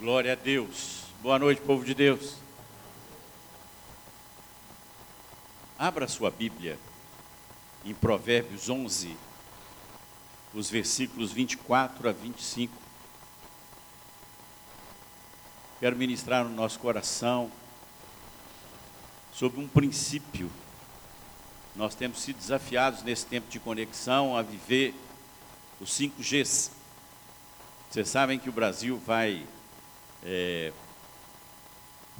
Glória a Deus. Boa noite, povo de Deus. Abra sua Bíblia em Provérbios 11, os versículos 24 a 25. Quero ministrar no nosso coração sobre um princípio. Nós temos sido desafiados nesse tempo de conexão a viver os 5Gs. Vocês sabem que o Brasil vai é,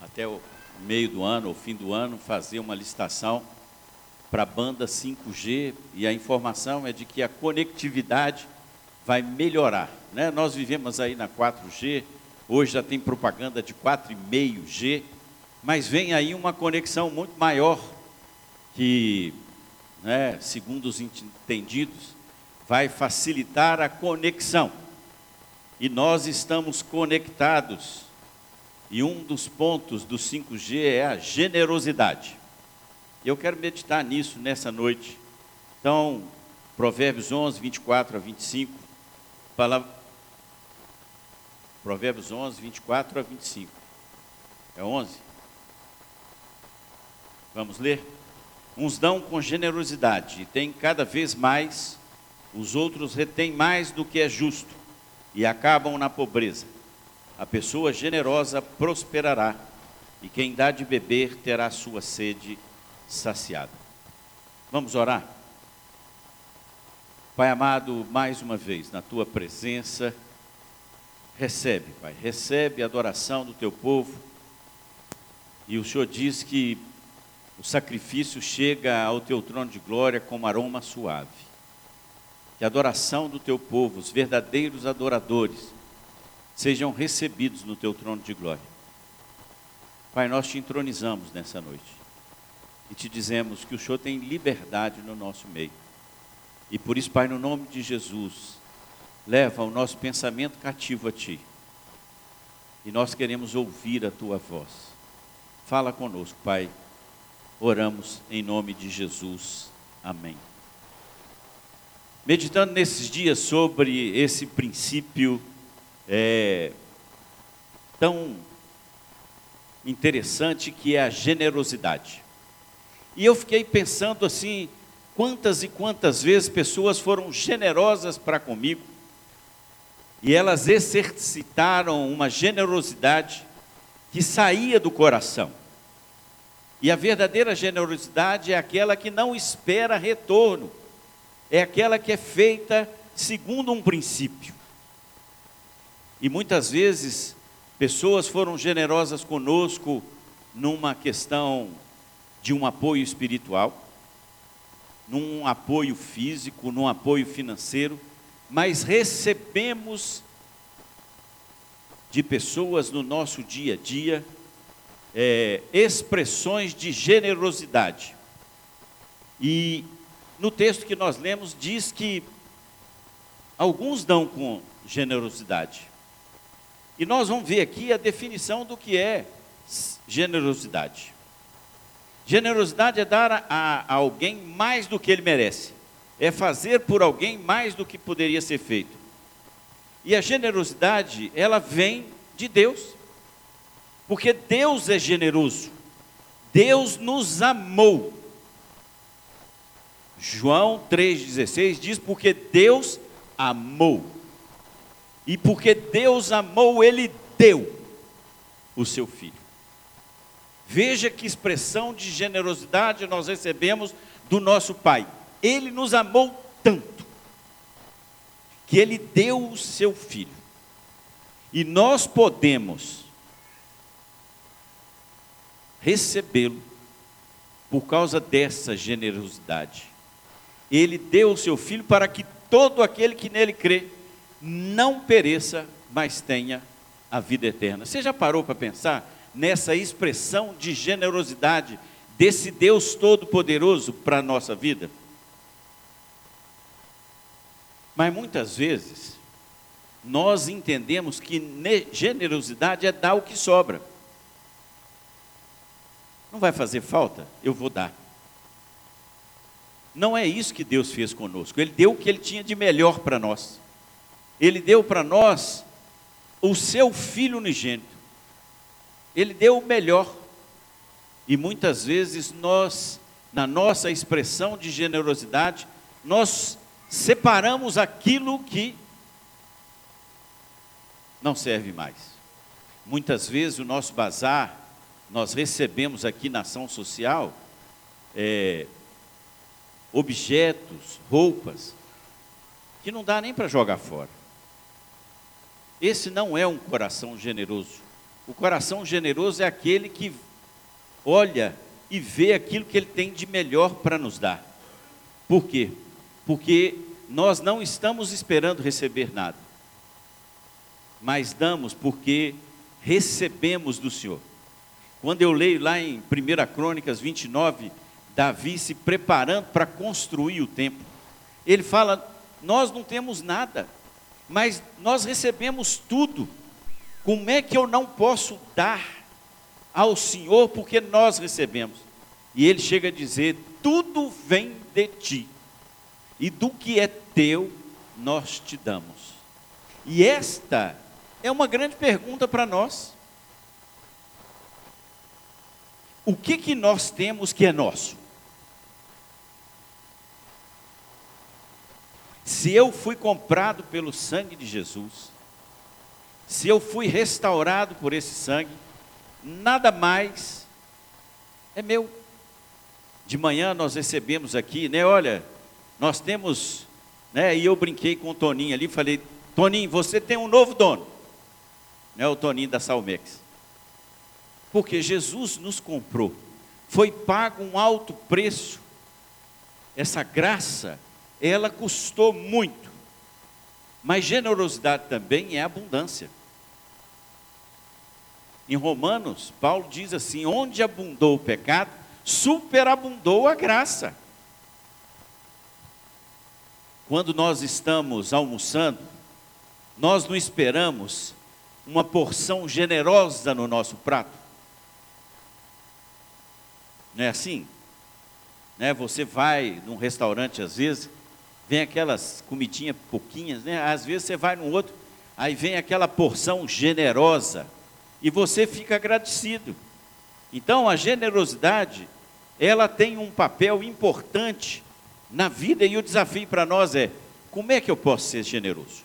até o meio do ano, ou fim do ano, fazer uma licitação para a banda 5G e a informação é de que a conectividade vai melhorar. Né? Nós vivemos aí na 4G, hoje já tem propaganda de 4,5G, mas vem aí uma conexão muito maior que, né, segundo os entendidos, vai facilitar a conexão e nós estamos conectados. E um dos pontos do 5G é a generosidade. Eu quero meditar nisso nessa noite. Então, Provérbios 11, 24 a 25. Palavra... Provérbios 11, 24 a 25. É 11? Vamos ler? Uns dão com generosidade e têm cada vez mais, os outros retêm mais do que é justo e acabam na pobreza. A pessoa generosa prosperará, e quem dá de beber terá sua sede saciada. Vamos orar? Pai amado, mais uma vez, na tua presença, recebe, Pai, recebe a adoração do teu povo. E o Senhor diz que o sacrifício chega ao teu trono de glória como aroma suave a adoração do teu povo, os verdadeiros adoradores, sejam recebidos no teu trono de glória. Pai, nós te entronizamos nessa noite e te dizemos que o Senhor tem liberdade no nosso meio. E por isso, Pai, no nome de Jesus, leva o nosso pensamento cativo a Ti. E nós queremos ouvir a Tua voz. Fala conosco, Pai. Oramos em nome de Jesus. Amém meditando nesses dias sobre esse princípio é, tão interessante que é a generosidade. E eu fiquei pensando assim, quantas e quantas vezes pessoas foram generosas para comigo, e elas exercitaram uma generosidade que saía do coração. E a verdadeira generosidade é aquela que não espera retorno, é aquela que é feita segundo um princípio. E muitas vezes, pessoas foram generosas conosco numa questão de um apoio espiritual, num apoio físico, num apoio financeiro, mas recebemos de pessoas no nosso dia a dia é, expressões de generosidade. E no texto que nós lemos, diz que alguns dão com generosidade. E nós vamos ver aqui a definição do que é generosidade. Generosidade é dar a, alguém mais do que ele merece, é fazer por alguém mais do que poderia ser feito. E a generosidade, ela vem de Deus, porque Deus é generoso, Deus nos amou João 3,16 diz: Porque Deus amou. E porque Deus amou, Ele deu o seu filho. Veja que expressão de generosidade nós recebemos do nosso Pai. Ele nos amou tanto, que Ele deu o seu filho. E nós podemos recebê-lo por causa dessa generosidade ele deu o seu filho para que todo aquele que nele crê não pereça, mas tenha a vida eterna. Você já parou para pensar nessa expressão de generosidade desse Deus Todo-Poderoso para a nossa vida? Mas muitas vezes, nós entendemos que generosidade é dar o que sobra. Não vai fazer falta? Eu vou dar. Não é isso que Deus fez conosco. Ele deu o que ele tinha de melhor para nós. Ele deu para nós o seu filho unigênito. Ele deu o melhor. E muitas vezes nós, na nossa expressão de generosidade, nós separamos aquilo que não serve mais. Muitas vezes o nosso bazar, nós recebemos aqui na ação social é, objetos, roupas, que não dá nem para jogar fora. Esse não é um coração generoso. O coração generoso é aquele que olha e vê aquilo que ele tem de melhor para nos dar. Por quê? Porque nós não estamos esperando receber nada, mas damos porque recebemos do Senhor. Quando eu leio lá em 1 Crônicas 29, Davi se preparando para construir o templo, ele fala: Nós não temos nada, mas nós recebemos tudo. Como é que eu não posso dar ao Senhor porque nós recebemos? E ele chega a dizer: tudo vem de ti, e do que é teu nós te damos. E esta é uma grande pergunta para nós. O que que nós temos que é nosso? Se eu fui comprado pelo sangue de Jesus, se eu fui restaurado por esse sangue, nada mais é meu. De manhã nós recebemos aqui, né? Olha, nós temos, né? E eu brinquei com o Toninho ali, falei, Toninho, você tem um novo dono, né? O Toninho da Salmex, porque Jesus nos comprou, foi pago um alto preço. Essa graça ela custou muito. Mas generosidade também é abundância. Em Romanos, Paulo diz assim: onde abundou o pecado, superabundou a graça. Quando nós estamos almoçando, nós não esperamos uma porção generosa no nosso prato. Não é assim? Né? Você vai num restaurante às vezes, vem aquelas comidinhas pouquinhas, né? Às vezes você vai no outro, aí vem aquela porção generosa e você fica agradecido. Então a generosidade, ela tem um papel importante na vida e o desafio para nós é: como é que eu posso ser generoso?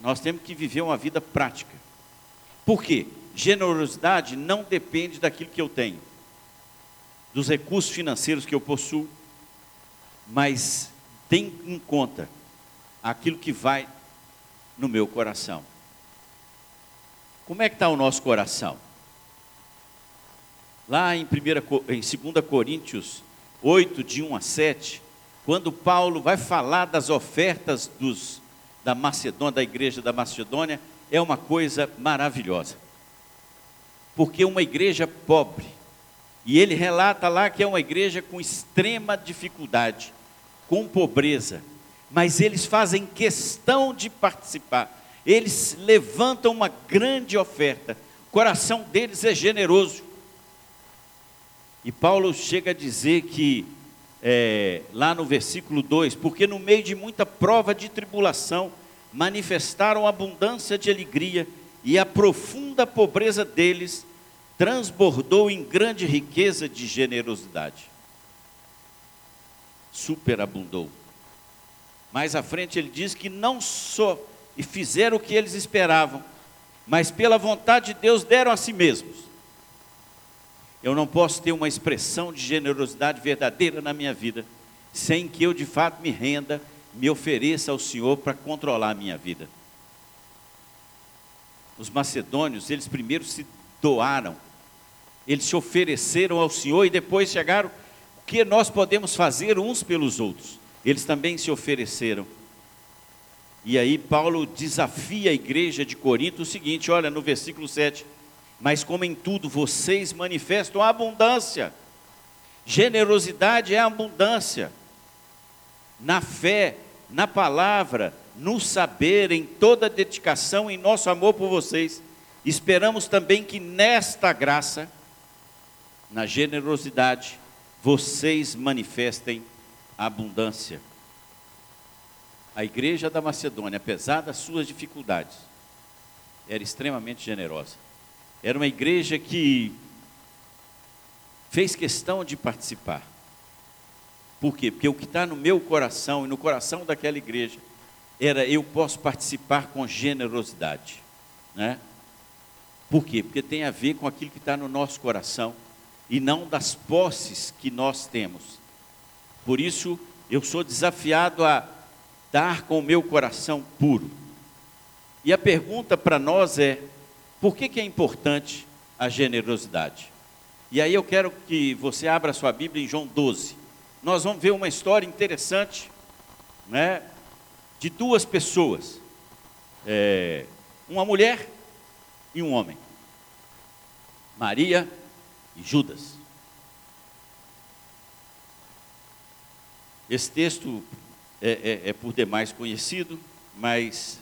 Nós temos que viver uma vida prática. Por quê? Generosidade não depende daquilo que eu tenho, dos recursos financeiros que eu possuo, mas tem em conta aquilo que vai no meu coração. Como é que está o nosso coração? Lá em, primeira, em 2 Coríntios 8, de 1 a 7, quando Paulo vai falar das ofertas dos, da Macedônia, da igreja da Macedônia, é uma coisa maravilhosa. Porque uma igreja pobre, e ele relata lá que é uma igreja com extrema dificuldade, com pobreza, mas eles fazem questão de participar. Eles levantam uma grande oferta. O coração deles é generoso. E Paulo chega a dizer que, é, lá no versículo 2: Porque no meio de muita prova de tribulação, manifestaram abundância de alegria, e a profunda pobreza deles transbordou em grande riqueza de generosidade. Superabundou. Mais à frente ele diz que não só e fizeram o que eles esperavam, mas pela vontade de Deus deram a si mesmos. Eu não posso ter uma expressão de generosidade verdadeira na minha vida, sem que eu de fato me renda, me ofereça ao Senhor para controlar a minha vida. Os macedônios, eles primeiro se doaram, eles se ofereceram ao Senhor e depois chegaram, o que nós podemos fazer uns pelos outros? Eles também se ofereceram. E aí Paulo desafia a igreja de Corinto o seguinte, olha no versículo 7, mas como em tudo vocês manifestam a abundância, generosidade é abundância, na fé, na palavra, no saber, em toda dedicação, em nosso amor por vocês, esperamos também que nesta graça, na generosidade, vocês manifestem a abundância. a igreja da Macedônia, apesar das suas dificuldades, era extremamente generosa. Era uma igreja que fez questão de participar. Por quê? Porque o que está no meu coração e no coração daquela igreja era eu posso participar com generosidade, né? Por quê? Porque tem a ver com aquilo que está no nosso coração e não das posses que nós temos. Por isso, eu sou desafiado a dar com o meu coração puro. E a pergunta para nós é: por que, que é importante a generosidade? E aí eu quero que você abra sua Bíblia em João 12. Nós vamos ver uma história interessante, né, de duas pessoas, é, uma mulher e um homem, Maria e Judas. Esse texto é, é, é por demais conhecido, mas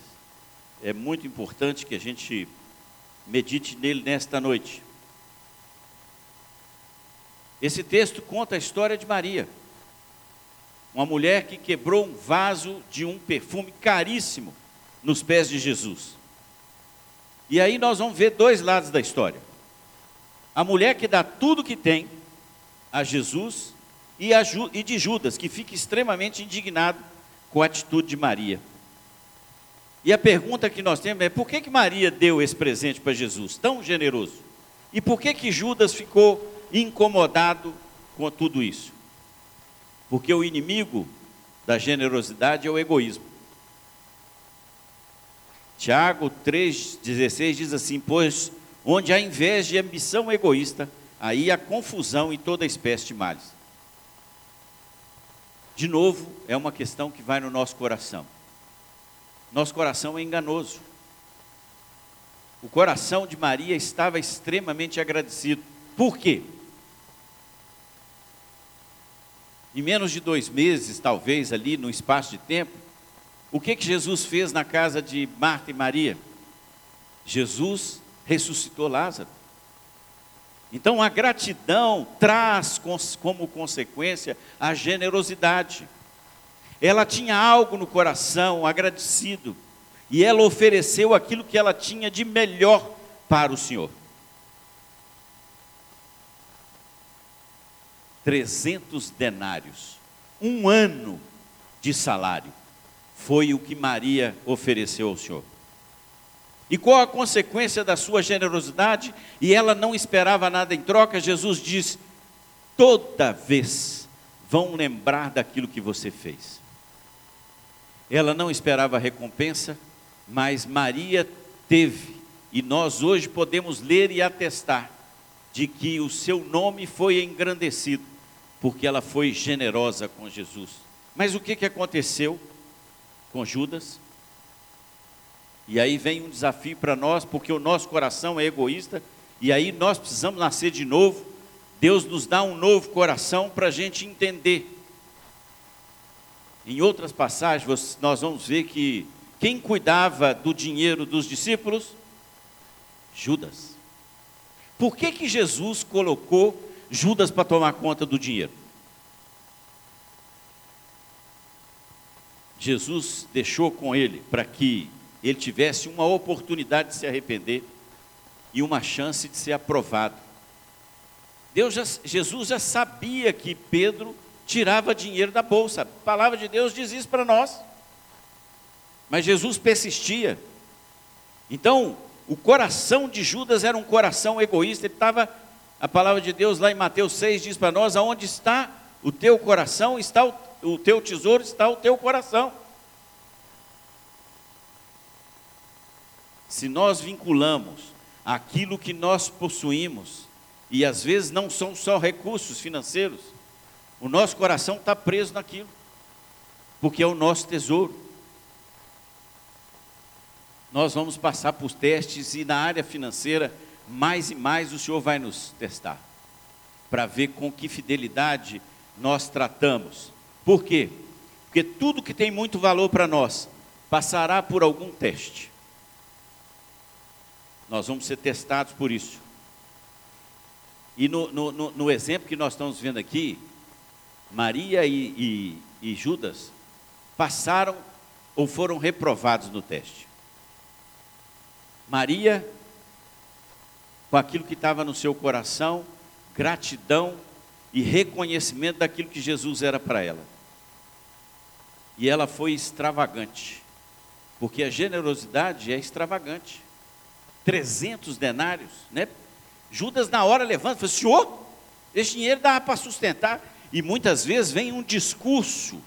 é muito importante que a gente medite nele nesta noite. Esse texto conta a história de Maria, uma mulher que quebrou um vaso de um perfume caríssimo nos pés de Jesus. E aí nós vamos ver dois lados da história. A mulher que dá tudo que tem a Jesus e, a, e de Judas, que fica extremamente indignado com a atitude de Maria. E a pergunta que nós temos é: por que, que Maria deu esse presente para Jesus, tão generoso? E por que, que Judas ficou incomodado com tudo isso? Porque o inimigo da generosidade é o egoísmo. Tiago 3,16 diz assim: Pois onde há inveja e ambição egoísta, aí há confusão e toda espécie de males. De novo, é uma questão que vai no nosso coração. Nosso coração é enganoso. O coração de Maria estava extremamente agradecido. Por quê? Em menos de dois meses, talvez ali no espaço de tempo, o que que Jesus fez na casa de Marta e Maria? Jesus ressuscitou Lázaro. Então a gratidão traz como consequência a generosidade. Ela tinha algo no coração agradecido, e ela ofereceu aquilo que ela tinha de melhor para o Senhor. 300 denários, um ano de salário, foi o que Maria ofereceu ao Senhor. E qual a consequência da sua generosidade? E ela não esperava nada em troca. Jesus diz: toda vez vão lembrar daquilo que você fez. Ela não esperava recompensa, mas Maria teve, e nós hoje podemos ler e atestar de que o seu nome foi engrandecido, porque ela foi generosa com Jesus. Mas o que, que aconteceu com Judas? E aí vem um desafio para nós, porque o nosso coração é egoísta, e aí nós precisamos nascer de novo. Deus nos dá um novo coração para a gente entender. Em outras passagens, nós vamos ver que quem cuidava do dinheiro dos discípulos? Judas. Por que, que Jesus colocou Judas para tomar conta do dinheiro? Jesus deixou com ele para que ele tivesse uma oportunidade de se arrepender e uma chance de ser aprovado. Deus já, Jesus já sabia que Pedro tirava dinheiro da bolsa. A palavra de Deus diz isso para nós. Mas Jesus persistia. Então, o coração de Judas era um coração egoísta. Ele estava, a palavra de Deus lá em Mateus 6 diz para nós: aonde está o teu coração, está o, o teu tesouro, está o teu coração. Se nós vinculamos aquilo que nós possuímos, e às vezes não são só recursos financeiros, o nosso coração está preso naquilo, porque é o nosso tesouro. Nós vamos passar por testes e na área financeira, mais e mais o Senhor vai nos testar, para ver com que fidelidade nós tratamos. Por quê? Porque tudo que tem muito valor para nós passará por algum teste. Nós vamos ser testados por isso. E no, no, no, no exemplo que nós estamos vendo aqui, Maria e, e, e Judas passaram ou foram reprovados no teste? Maria, com aquilo que estava no seu coração, gratidão e reconhecimento daquilo que Jesus era para ela. E ela foi extravagante, porque a generosidade é extravagante. 300 denários, né? Judas na hora levanta e fala, senhor, esse dinheiro dava para sustentar. E muitas vezes vem um discurso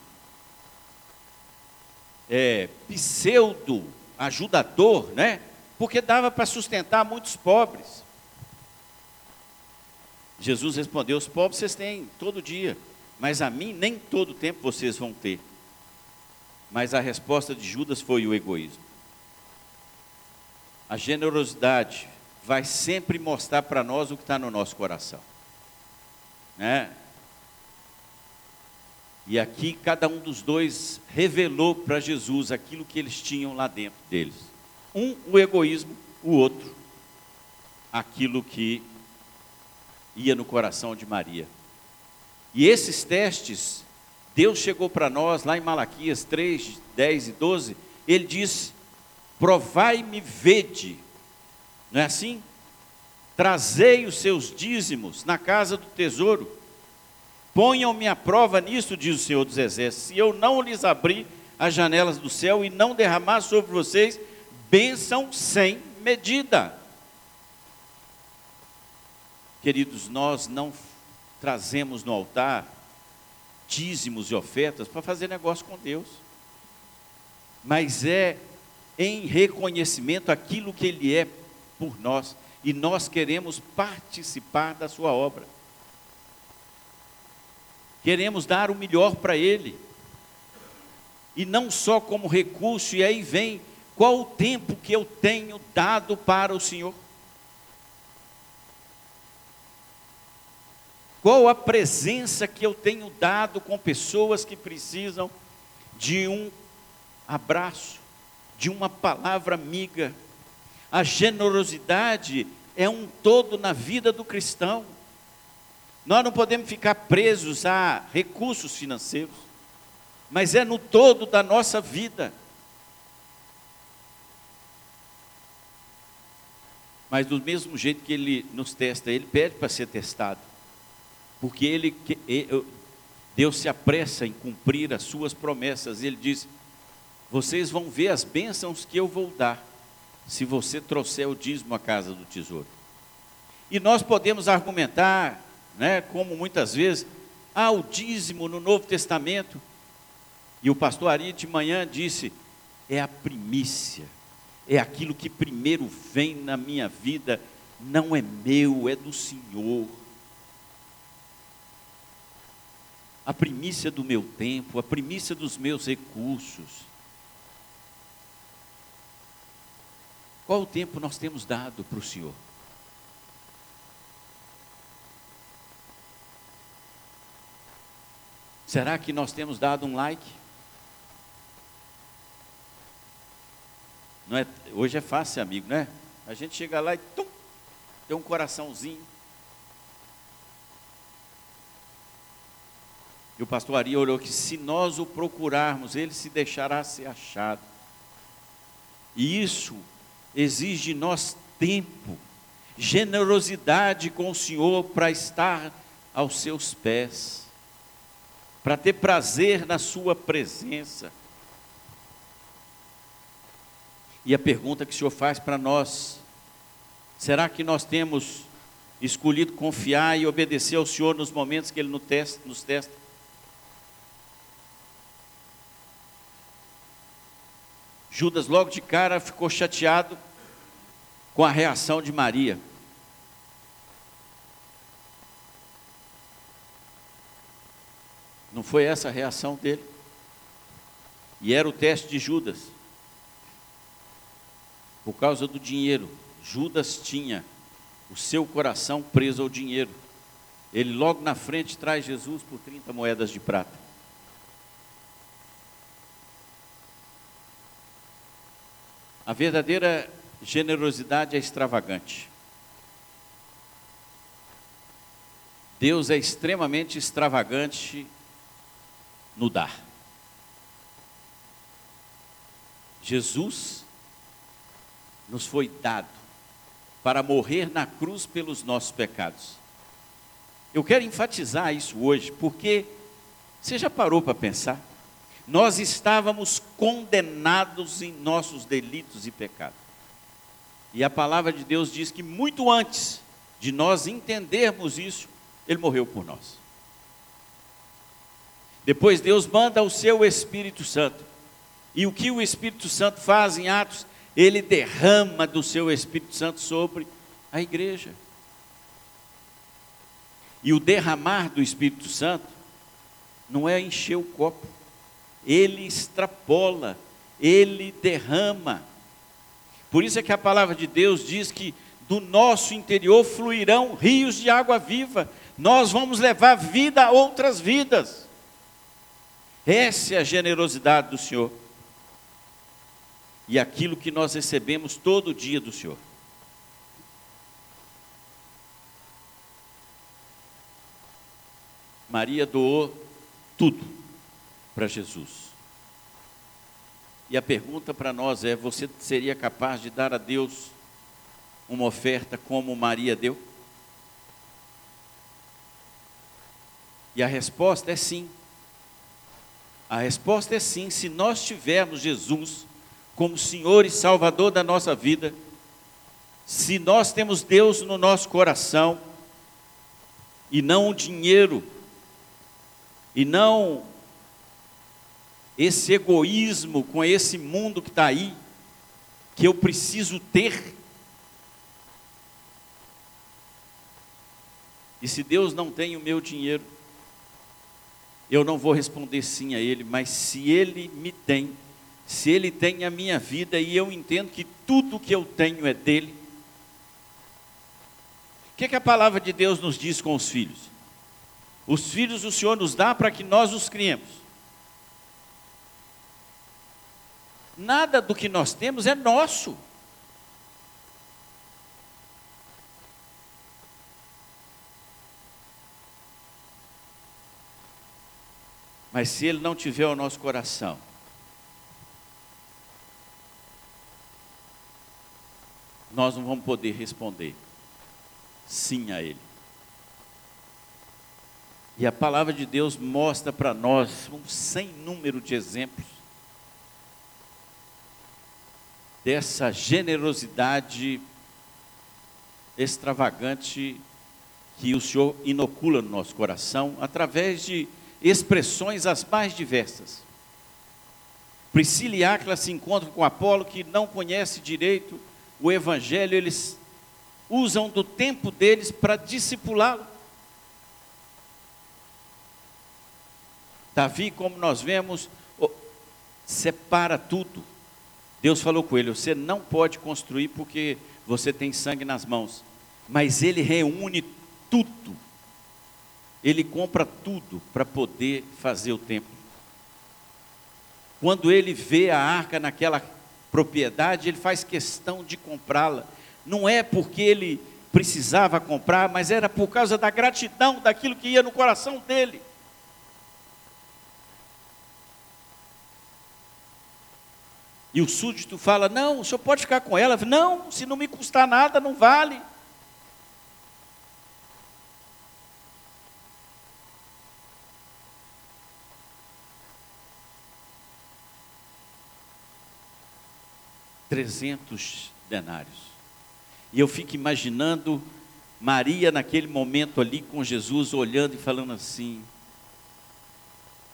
é, pseudo ajudador, né? Porque dava para sustentar muitos pobres. Jesus respondeu: Os pobres vocês têm todo dia, mas a mim nem todo tempo vocês vão ter. Mas a resposta de Judas foi o egoísmo. A generosidade vai sempre mostrar para nós o que está no nosso coração. Né? E aqui cada um dos dois revelou para Jesus aquilo que eles tinham lá dentro deles. Um, o egoísmo, o outro, aquilo que ia no coração de Maria. E esses testes, Deus chegou para nós lá em Malaquias 3, 10 e 12, ele disse: Provai-me, vede, não é assim? Trazei os seus dízimos na casa do tesouro, ponham-me à prova nisto, diz o Senhor dos Exércitos, se eu não lhes abrir as janelas do céu e não derramar sobre vocês bênção sem medida. Queridos, nós não trazemos no altar dízimos e ofertas para fazer negócio com Deus, mas é em reconhecimento aquilo que Ele é por nós, e nós queremos participar da Sua obra, queremos dar o melhor para Ele, e não só como recurso, e aí vem qual o tempo que eu tenho dado para o Senhor. Qual a presença que eu tenho dado com pessoas que precisam de um abraço, de uma palavra amiga. A generosidade é um todo na vida do cristão. Nós não podemos ficar presos a recursos financeiros, mas é no todo da nossa vida. Mas do mesmo jeito que ele nos testa, ele pede para ser testado porque ele, Deus se apressa em cumprir as suas promessas. Ele diz: Vocês vão ver as bênçãos que eu vou dar, se você trouxer o dízimo à casa do tesouro. E nós podemos argumentar, né, como muitas vezes, ah, o dízimo no Novo Testamento. E o pastor Ari de manhã disse: é a primícia, é aquilo que primeiro vem na minha vida, não é meu, é do Senhor. a primícia do meu tempo, a primícia dos meus recursos. Qual o tempo nós temos dado para o Senhor? Será que nós temos dado um like? Não é, hoje é fácil, amigo, né? A gente chega lá e tum, tem um coraçãozinho. E o pastor Ari orou que se nós o procurarmos, ele se deixará ser achado. E isso exige de nós tempo, generosidade com o Senhor para estar aos seus pés, para ter prazer na sua presença. E a pergunta que o Senhor faz para nós: será que nós temos escolhido confiar e obedecer ao Senhor nos momentos que Ele nos testa? Judas, logo de cara, ficou chateado com a reação de Maria. Não foi essa a reação dele? E era o teste de Judas. Por causa do dinheiro, Judas tinha o seu coração preso ao dinheiro. Ele logo na frente traz Jesus por 30 moedas de prata. A verdadeira generosidade é extravagante. Deus é extremamente extravagante no dar. Jesus nos foi dado para morrer na cruz pelos nossos pecados. Eu quero enfatizar isso hoje, porque você já parou para pensar? Nós estávamos condenados em nossos delitos e pecados. E a palavra de Deus diz que muito antes de nós entendermos isso, Ele morreu por nós. Depois Deus manda o seu Espírito Santo. E o que o Espírito Santo faz em Atos? Ele derrama do seu Espírito Santo sobre a igreja. E o derramar do Espírito Santo não é encher o copo, ele extrapola, ele derrama. Por isso é que a palavra de Deus diz que do nosso interior fluirão rios de água viva. Nós vamos levar vida a outras vidas. Essa é a generosidade do Senhor. E aquilo que nós recebemos todo dia do Senhor. Maria doou tudo para Jesus. E a pergunta para nós é: você seria capaz de dar a Deus uma oferta como Maria deu? E a resposta é sim. A resposta é sim, se nós tivermos Jesus como Senhor e Salvador da nossa vida, se nós temos Deus no nosso coração, e não o dinheiro e não esse egoísmo com esse mundo que está aí, que eu preciso ter. E se Deus não tem o meu dinheiro, eu não vou responder sim a Ele, mas se Ele me tem, se Ele tem a minha vida e eu entendo que tudo que eu tenho é dele, o que, que a palavra de Deus nos diz com os filhos? Os filhos o Senhor nos dá para que nós os criemos. Nada do que nós temos é nosso. Mas se Ele não tiver o nosso coração, nós não vamos poder responder sim a Ele. E a palavra de Deus mostra para nós um sem número de exemplos dessa generosidade extravagante que o Senhor inocula no nosso coração através de expressões as mais diversas. Priscila e Áquila se encontram com Apolo que não conhece direito o evangelho, eles usam do tempo deles para discipulá-lo. Davi, como nós vemos, separa tudo. Deus falou com ele: você não pode construir porque você tem sangue nas mãos. Mas ele reúne tudo. Ele compra tudo para poder fazer o templo. Quando ele vê a arca naquela propriedade, ele faz questão de comprá-la. Não é porque ele precisava comprar, mas era por causa da gratidão daquilo que ia no coração dele. E o súdito fala: Não, o senhor pode ficar com ela. Não, se não me custar nada, não vale. Trezentos denários. E eu fico imaginando Maria naquele momento ali com Jesus, olhando e falando assim: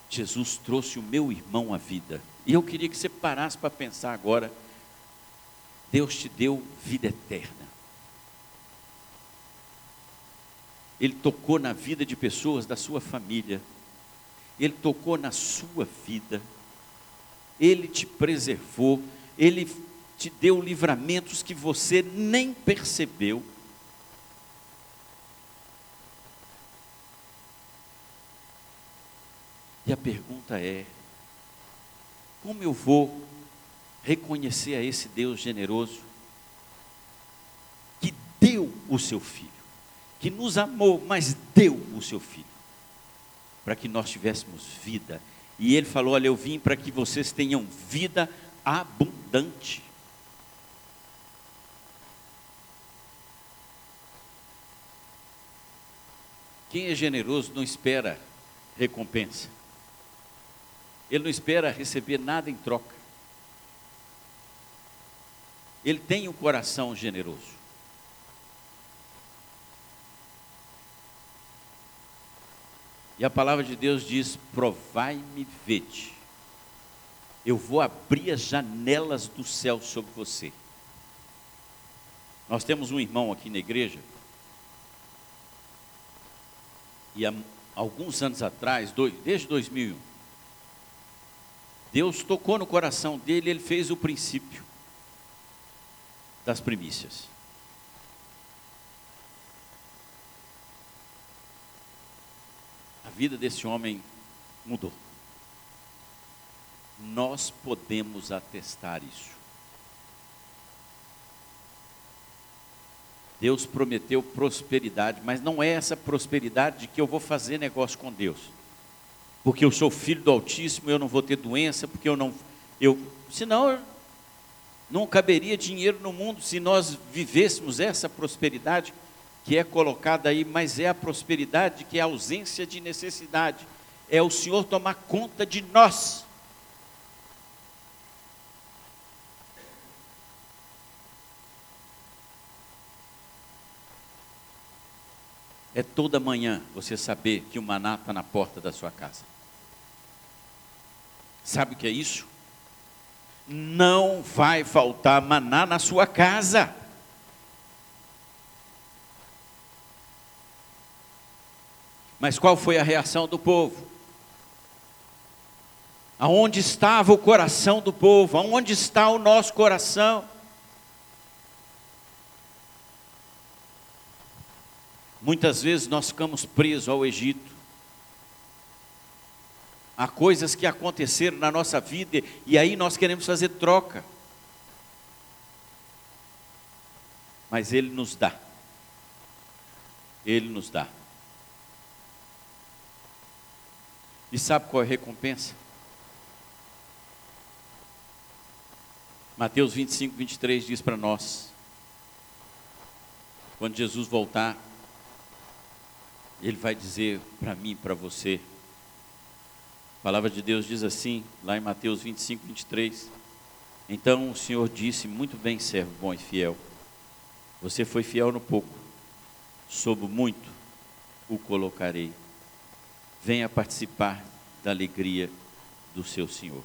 Jesus trouxe o meu irmão à vida. E eu queria que você parasse para pensar agora. Deus te deu vida eterna. Ele tocou na vida de pessoas da sua família. Ele tocou na sua vida. Ele te preservou. Ele te deu livramentos que você nem percebeu. E a pergunta é: como eu vou reconhecer a esse Deus generoso que deu o seu filho, que nos amou, mas deu o seu filho, para que nós tivéssemos vida? E ele falou: Olha, eu vim para que vocês tenham vida abundante. Quem é generoso não espera recompensa. Ele não espera receber nada em troca. Ele tem um coração generoso. E a palavra de Deus diz: Provai-me, vede. Eu vou abrir as janelas do céu sobre você. Nós temos um irmão aqui na igreja, e há alguns anos atrás, desde 2001, Deus tocou no coração dele, ele fez o princípio das primícias. A vida desse homem mudou. Nós podemos atestar isso. Deus prometeu prosperidade, mas não é essa prosperidade de que eu vou fazer negócio com Deus. Porque eu sou filho do Altíssimo, eu não vou ter doença, porque eu não eu, senão não caberia dinheiro no mundo se nós vivêssemos essa prosperidade que é colocada aí, mas é a prosperidade que é a ausência de necessidade. É o Senhor tomar conta de nós. É toda manhã você saber que o maná está na porta da sua casa. Sabe o que é isso? não vai faltar maná na sua casa. Mas qual foi a reação do povo? Aonde estava o coração do povo? Aonde está o nosso coração? Muitas vezes nós ficamos presos ao Egito. Há coisas que aconteceram na nossa vida e aí nós queremos fazer troca. Mas Ele nos dá. Ele nos dá. E sabe qual é a recompensa? Mateus 25, 23 diz para nós: quando Jesus voltar, Ele vai dizer para mim, para você, a palavra de Deus diz assim, lá em Mateus 25, 23. Então o Senhor disse: Muito bem, servo bom e fiel. Você foi fiel no pouco, sobre muito o colocarei. Venha participar da alegria do seu Senhor.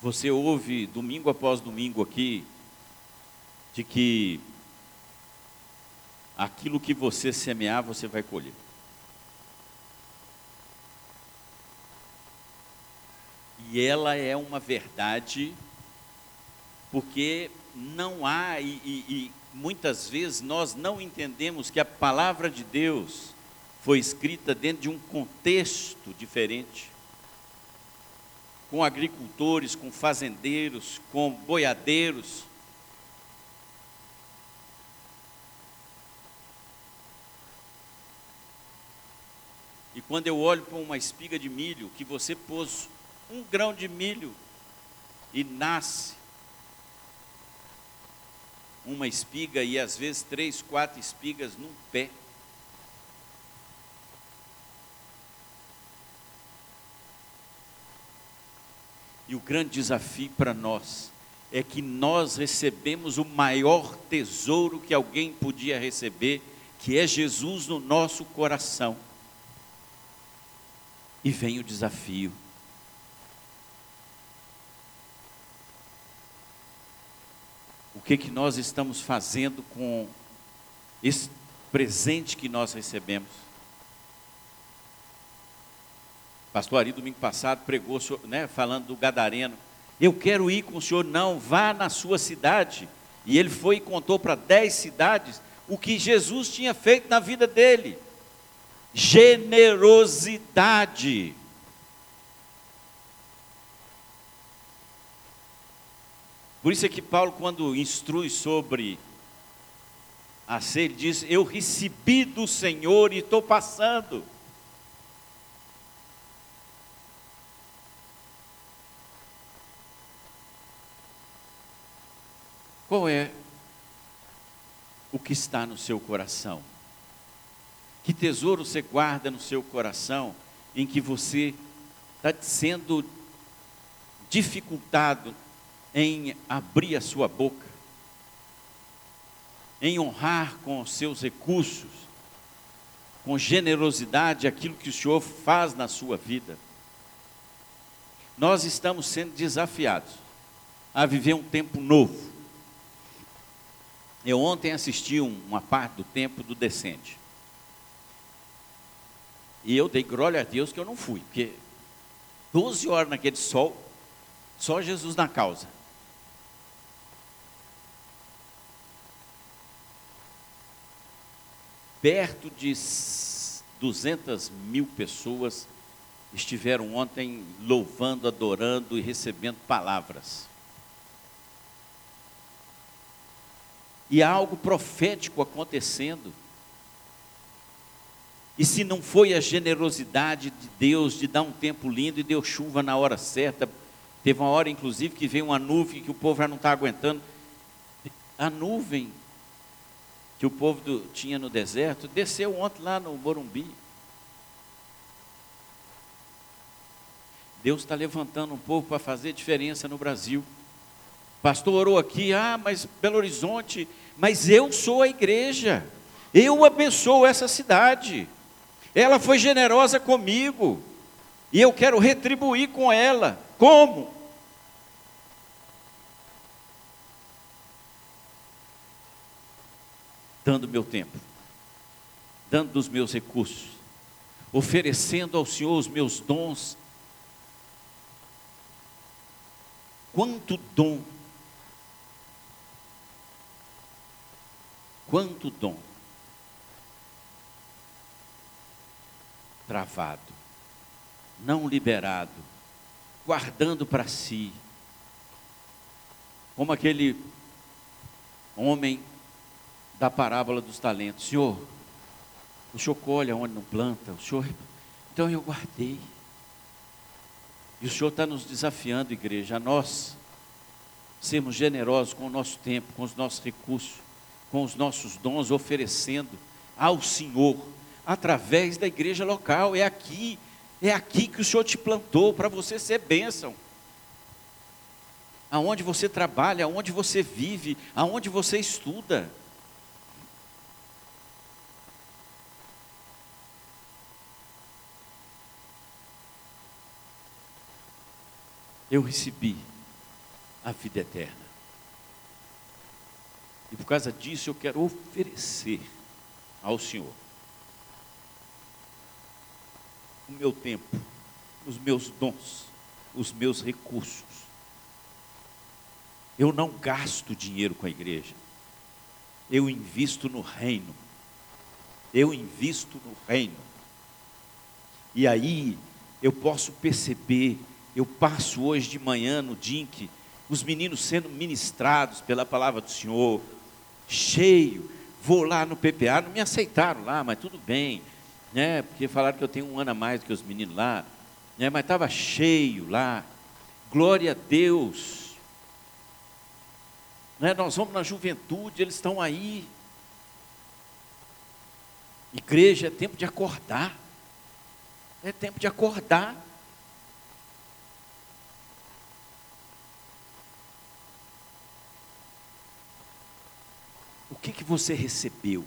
Você ouve domingo após domingo aqui de que aquilo que você semear, você vai colher. E ela é uma verdade, porque não há, e, e, e, muitas vezes nós não entendemos que a palavra de Deus foi escrita dentro de um contexto diferente com agricultores, com fazendeiros, com boiadeiros, E quando eu olho para uma espiga de milho, que você pôs um grão de milho e nasce uma espiga e às vezes três, quatro espigas num pé. E o grande desafio para nós é que nós recebemos o maior tesouro que alguém podia receber, que é Jesus no nosso coração. E vem o desafio. O que que nós estamos fazendo com esse presente que nós recebemos? Pastor Ari, domingo passado, pregou né, falando do Gadareno. Eu quero ir com o senhor, não, vá na sua cidade. E ele foi e contou para dez cidades o que Jesus tinha feito na vida dele generosidade. Por isso é que Paulo, quando instrui sobre a ser, ele diz: Eu recebi do Senhor e estou passando. Qual é o que está no seu coração? Que tesouro você guarda no seu coração em que você está sendo dificultado em abrir a sua boca, em honrar com os seus recursos, com generosidade aquilo que o Senhor faz na sua vida. Nós estamos sendo desafiados a viver um tempo novo. Eu ontem assisti uma parte do tempo do Descende. E eu dei glória a Deus que eu não fui, porque 12 horas naquele sol, só Jesus na causa. Perto de 200 mil pessoas estiveram ontem louvando, adorando e recebendo palavras. E há algo profético acontecendo. E se não foi a generosidade de Deus de dar um tempo lindo e deu chuva na hora certa, teve uma hora inclusive que veio uma nuvem que o povo já não está aguentando. A nuvem que o povo do, tinha no deserto desceu ontem lá no Morumbi. Deus está levantando um povo para fazer diferença no Brasil. Pastor orou aqui, ah, mas Belo Horizonte, mas eu sou a igreja, eu abençoo essa cidade. Ela foi generosa comigo. E eu quero retribuir com ela. Como? Dando meu tempo, dando dos meus recursos, oferecendo ao Senhor os meus dons. Quanto dom, quanto dom travado, não liberado, guardando para si. Como aquele homem da parábola dos talentos: Senhor, o senhor colhe onde não planta, o senhor. Então eu guardei. E o Senhor está nos desafiando, igreja, a nós sermos generosos com o nosso tempo, com os nossos recursos, com os nossos dons, oferecendo ao Senhor através da igreja local. É aqui, é aqui que o Senhor te plantou para você ser bênção. Aonde você trabalha, aonde você vive, aonde você estuda. Eu recebi a vida eterna. E por causa disso eu quero oferecer ao Senhor o meu tempo, os meus dons, os meus recursos. Eu não gasto dinheiro com a igreja. Eu invisto no reino. Eu invisto no reino. E aí eu posso perceber, eu passo hoje de manhã no DINC, os meninos sendo ministrados pela palavra do Senhor, cheio. Vou lá no PPA, não me aceitaram lá, mas tudo bem né? Porque falaram que eu tenho um ano a mais do que os meninos lá, né? Mas estava cheio lá. Glória a Deus. Né? Nós vamos na juventude, eles estão aí. Igreja é tempo de acordar. É tempo de acordar. Que, que você recebeu?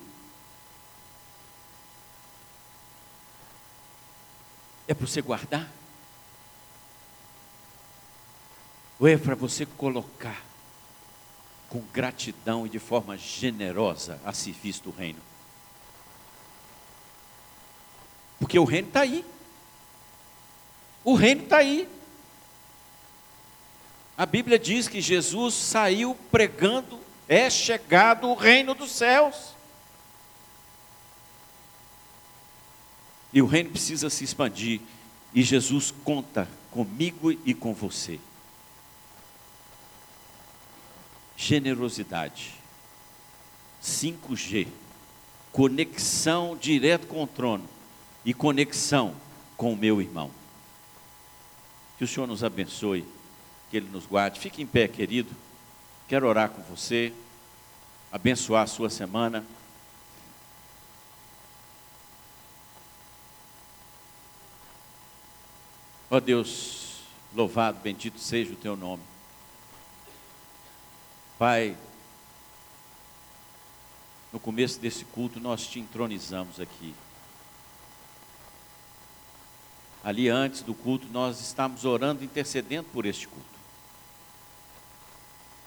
É para você guardar? Ou é para você colocar com gratidão e de forma generosa a serviço do reino? Porque o reino está aí. O reino está aí. A Bíblia diz que Jesus saiu pregando: é chegado o reino dos céus. E o reino precisa se expandir. E Jesus conta comigo e com você. Generosidade. 5G. Conexão direto com o trono. E conexão com o meu irmão. Que o Senhor nos abençoe. Que Ele nos guarde. Fique em pé, querido. Quero orar com você, abençoar a sua semana. Ó oh Deus, louvado, bendito seja o teu nome. Pai, no começo desse culto nós te entronizamos aqui. Ali antes do culto nós estamos orando, intercedendo por este culto.